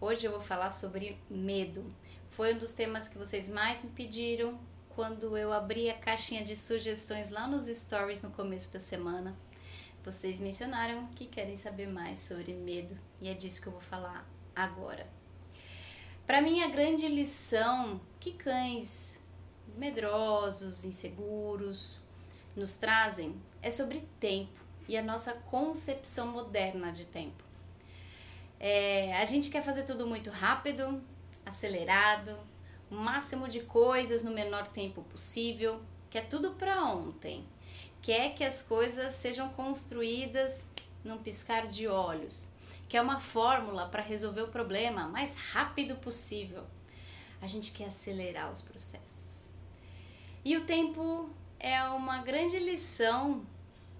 Hoje eu vou falar sobre medo. Foi um dos temas que vocês mais me pediram quando eu abri a caixinha de sugestões lá nos stories no começo da semana. Vocês mencionaram que querem saber mais sobre medo e é disso que eu vou falar agora. Para mim, a grande lição que cães medrosos, inseguros nos trazem é sobre tempo e a nossa concepção moderna de tempo. É, a gente quer fazer tudo muito rápido, acelerado, o máximo de coisas no menor tempo possível, quer tudo para ontem. Quer que as coisas sejam construídas num piscar de olhos, que é uma fórmula para resolver o problema mais rápido possível. A gente quer acelerar os processos. E o tempo é uma grande lição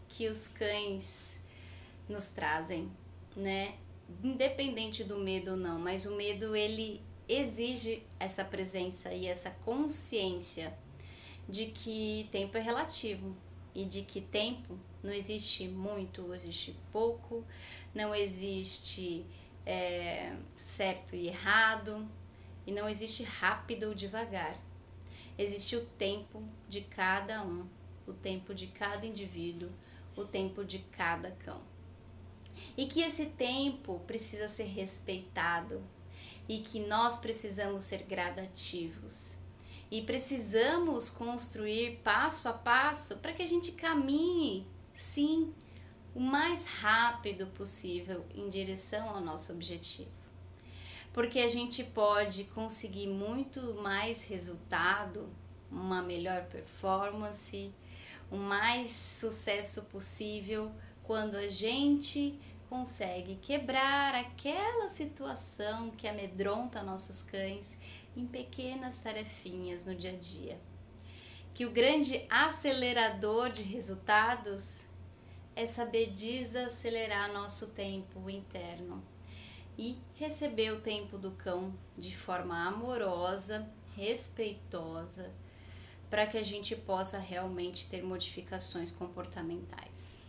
que os cães nos trazem, né? Independente do medo ou não, mas o medo ele exige essa presença e essa consciência de que tempo é relativo e de que tempo não existe muito, existe pouco, não existe é, certo e errado e não existe rápido ou devagar. Existe o tempo de cada um, o tempo de cada indivíduo, o tempo de cada cão e que esse tempo precisa ser respeitado e que nós precisamos ser gradativos e precisamos construir passo a passo para que a gente caminhe, sim, o mais rápido possível em direção ao nosso objetivo. Porque a gente pode conseguir muito mais resultado, uma melhor performance, o mais sucesso possível quando a gente consegue quebrar aquela situação que amedronta nossos cães em pequenas tarefinhas no dia a dia. Que o grande acelerador de resultados é saber desacelerar nosso tempo interno e receber o tempo do cão de forma amorosa, respeitosa, para que a gente possa realmente ter modificações comportamentais.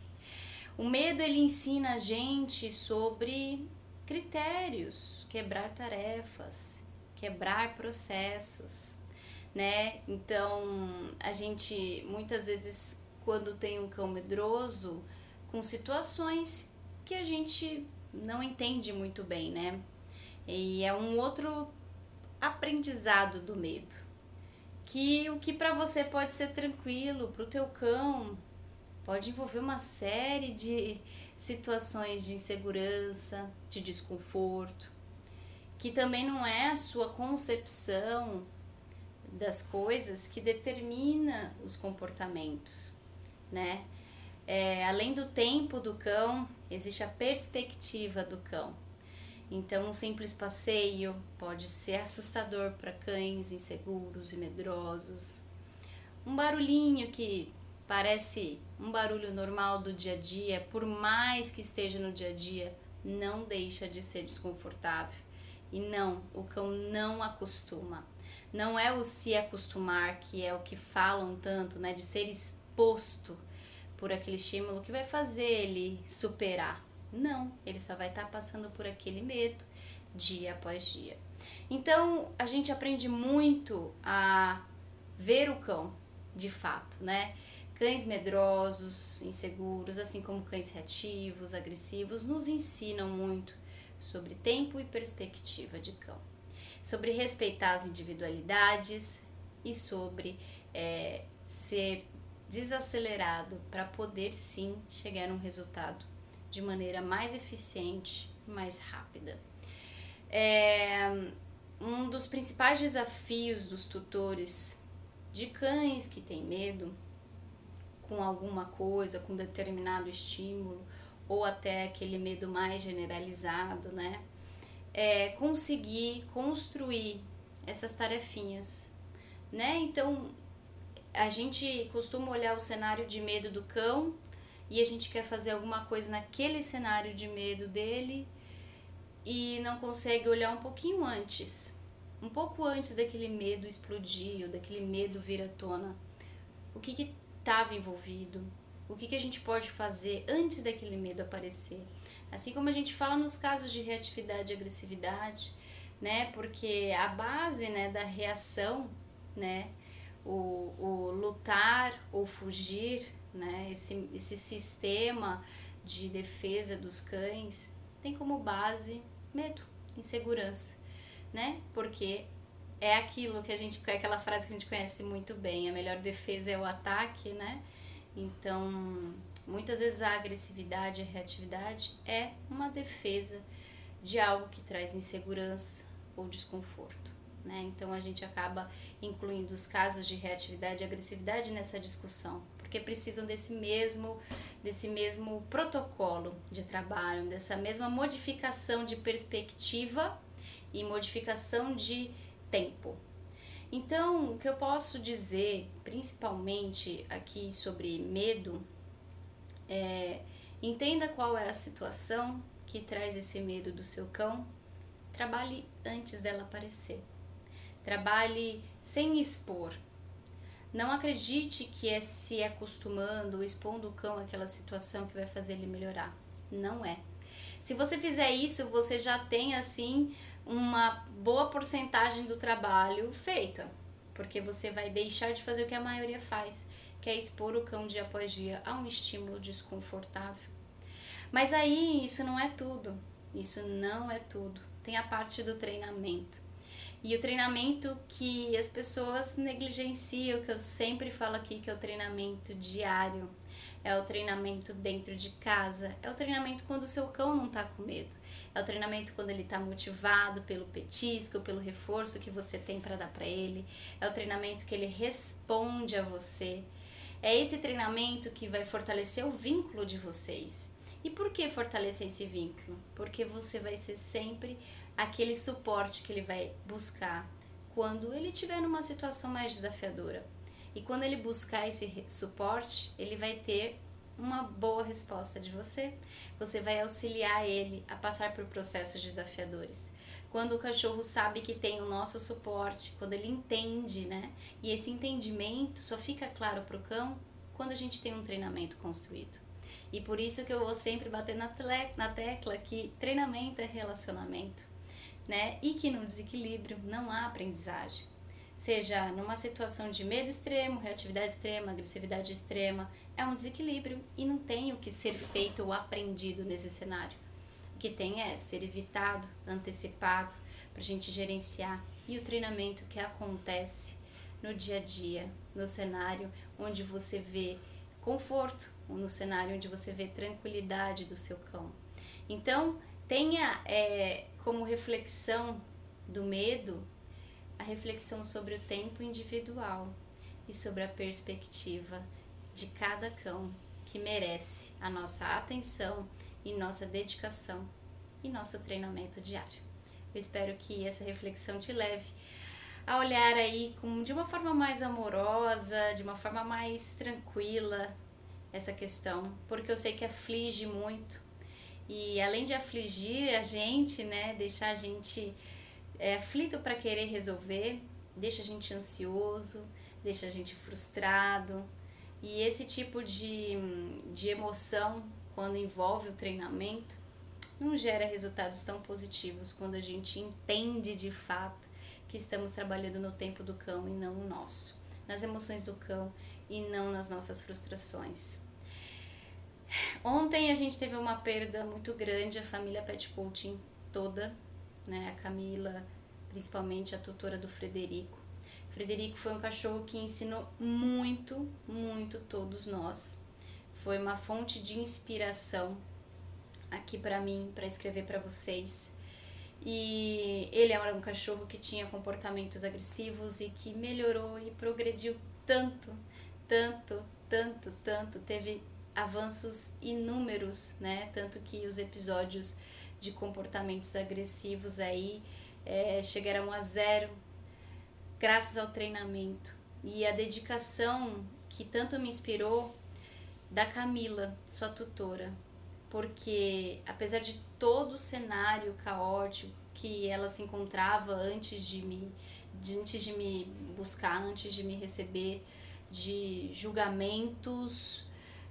O medo ele ensina a gente sobre critérios, quebrar tarefas, quebrar processos, né? Então, a gente muitas vezes quando tem um cão medroso com situações que a gente não entende muito bem, né? E é um outro aprendizado do medo. Que o que para você pode ser tranquilo, para o teu cão pode envolver uma série de situações de insegurança, de desconforto, que também não é a sua concepção das coisas que determina os comportamentos, né? É, além do tempo do cão, existe a perspectiva do cão. Então, um simples passeio pode ser assustador para cães inseguros e medrosos. Um barulhinho que parece um barulho normal do dia a dia, por mais que esteja no dia a dia, não deixa de ser desconfortável. E não, o cão não acostuma. Não é o se acostumar, que é o que falam tanto, né, de ser exposto por aquele estímulo que vai fazer ele superar. Não, ele só vai estar tá passando por aquele medo dia após dia. Então, a gente aprende muito a ver o cão, de fato, né? Cães medrosos, inseguros, assim como cães reativos, agressivos, nos ensinam muito sobre tempo e perspectiva de cão, sobre respeitar as individualidades e sobre é, ser desacelerado para poder sim chegar num resultado de maneira mais eficiente e mais rápida. É, um dos principais desafios dos tutores de cães que têm medo com alguma coisa, com determinado estímulo, ou até aquele medo mais generalizado, né? É conseguir construir essas tarefinhas, né? Então, a gente costuma olhar o cenário de medo do cão e a gente quer fazer alguma coisa naquele cenário de medo dele e não consegue olhar um pouquinho antes, um pouco antes daquele medo explodir ou daquele medo vir à tona. O que, que estava envolvido, O que, que a gente pode fazer antes daquele medo aparecer? Assim como a gente fala nos casos de reatividade e agressividade, né? Porque a base né, da reação, né? O, o lutar ou fugir, né? Esse, esse sistema de defesa dos cães tem como base medo, insegurança, né? Porque é aquilo que a gente, é aquela frase que a gente conhece muito bem, a melhor defesa é o ataque, né? Então, muitas vezes a agressividade, a reatividade é uma defesa de algo que traz insegurança ou desconforto, né? Então a gente acaba incluindo os casos de reatividade e agressividade nessa discussão, porque precisam desse mesmo desse mesmo protocolo de trabalho, dessa mesma modificação de perspectiva e modificação de tempo. Então, o que eu posso dizer, principalmente aqui sobre medo, é entenda qual é a situação que traz esse medo do seu cão, trabalhe antes dela aparecer. Trabalhe sem expor. Não acredite que é se acostumando expondo o cão àquela situação que vai fazer ele melhorar. Não é. Se você fizer isso, você já tem assim uma boa porcentagem do trabalho feita, porque você vai deixar de fazer o que a maioria faz, que é expor o cão dia após dia a um estímulo desconfortável. Mas aí isso não é tudo. Isso não é tudo. Tem a parte do treinamento. E o treinamento que as pessoas negligenciam, que eu sempre falo aqui, que é o treinamento diário, é o treinamento dentro de casa, é o treinamento quando o seu cão não está com medo, é o treinamento quando ele está motivado pelo petisco, pelo reforço que você tem para dar para ele, é o treinamento que ele responde a você. É esse treinamento que vai fortalecer o vínculo de vocês. E por que fortalecer esse vínculo? Porque você vai ser sempre aquele suporte que ele vai buscar quando ele estiver numa situação mais desafiadora. E quando ele buscar esse suporte, ele vai ter uma boa resposta de você. Você vai auxiliar ele a passar por processos desafiadores. Quando o cachorro sabe que tem o nosso suporte, quando ele entende, né? E esse entendimento só fica claro para o cão quando a gente tem um treinamento construído. E por isso que eu vou sempre bater na, na tecla que treinamento é relacionamento, né? E que no desequilíbrio não há aprendizagem seja numa situação de medo extremo, reatividade extrema, agressividade extrema, é um desequilíbrio e não tem o que ser feito ou aprendido nesse cenário. O que tem é ser evitado, antecipado, para a gente gerenciar e o treinamento que acontece no dia a dia, no cenário onde você vê conforto, no cenário onde você vê tranquilidade do seu cão. Então, tenha é, como reflexão do medo a reflexão sobre o tempo individual e sobre a perspectiva de cada cão que merece a nossa atenção e nossa dedicação e nosso treinamento diário. Eu espero que essa reflexão te leve a olhar aí com, de uma forma mais amorosa, de uma forma mais tranquila essa questão, porque eu sei que aflige muito e além de afligir a gente, né, deixar a gente é, aflito para querer resolver, deixa a gente ansioso, deixa a gente frustrado. E esse tipo de, de emoção, quando envolve o treinamento, não gera resultados tão positivos quando a gente entende de fato que estamos trabalhando no tempo do cão e não no nosso, nas emoções do cão e não nas nossas frustrações. Ontem a gente teve uma perda muito grande, a família Pet Coaching toda né? A Camila, principalmente a tutora do Frederico. Frederico foi um cachorro que ensinou muito, muito todos nós. Foi uma fonte de inspiração aqui para mim, para escrever para vocês. E ele era um cachorro que tinha comportamentos agressivos e que melhorou e progrediu tanto, tanto, tanto, tanto. Teve avanços inúmeros, né? Tanto que os episódios de comportamentos agressivos aí é, chegaram a zero graças ao treinamento. E a dedicação que tanto me inspirou da Camila, sua tutora, porque apesar de todo o cenário caótico que ela se encontrava antes de me, de, antes de me buscar, antes de me receber, de julgamentos,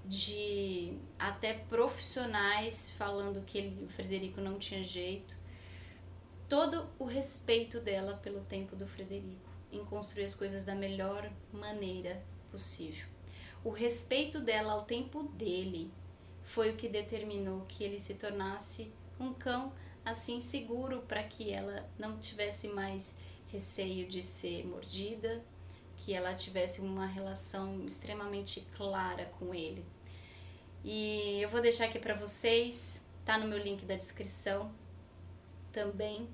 de até profissionais falando que ele, o Frederico não tinha jeito. Todo o respeito dela pelo tempo do Frederico em construir as coisas da melhor maneira possível. O respeito dela ao tempo dele foi o que determinou que ele se tornasse um cão assim seguro para que ela não tivesse mais receio de ser mordida, que ela tivesse uma relação extremamente clara com ele. E eu vou deixar aqui para vocês, tá no meu link da descrição também,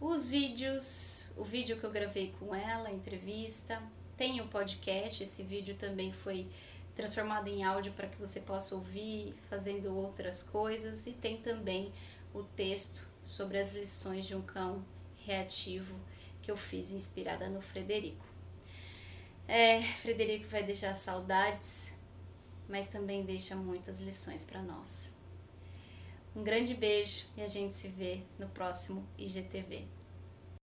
os vídeos, o vídeo que eu gravei com ela, a entrevista, tem o podcast, esse vídeo também foi transformado em áudio para que você possa ouvir fazendo outras coisas. E tem também o texto sobre as lições de um cão reativo que eu fiz inspirada no Frederico. É, Frederico vai deixar saudades, mas também deixa muitas lições para nós. Um grande beijo e a gente se vê no próximo IGTV.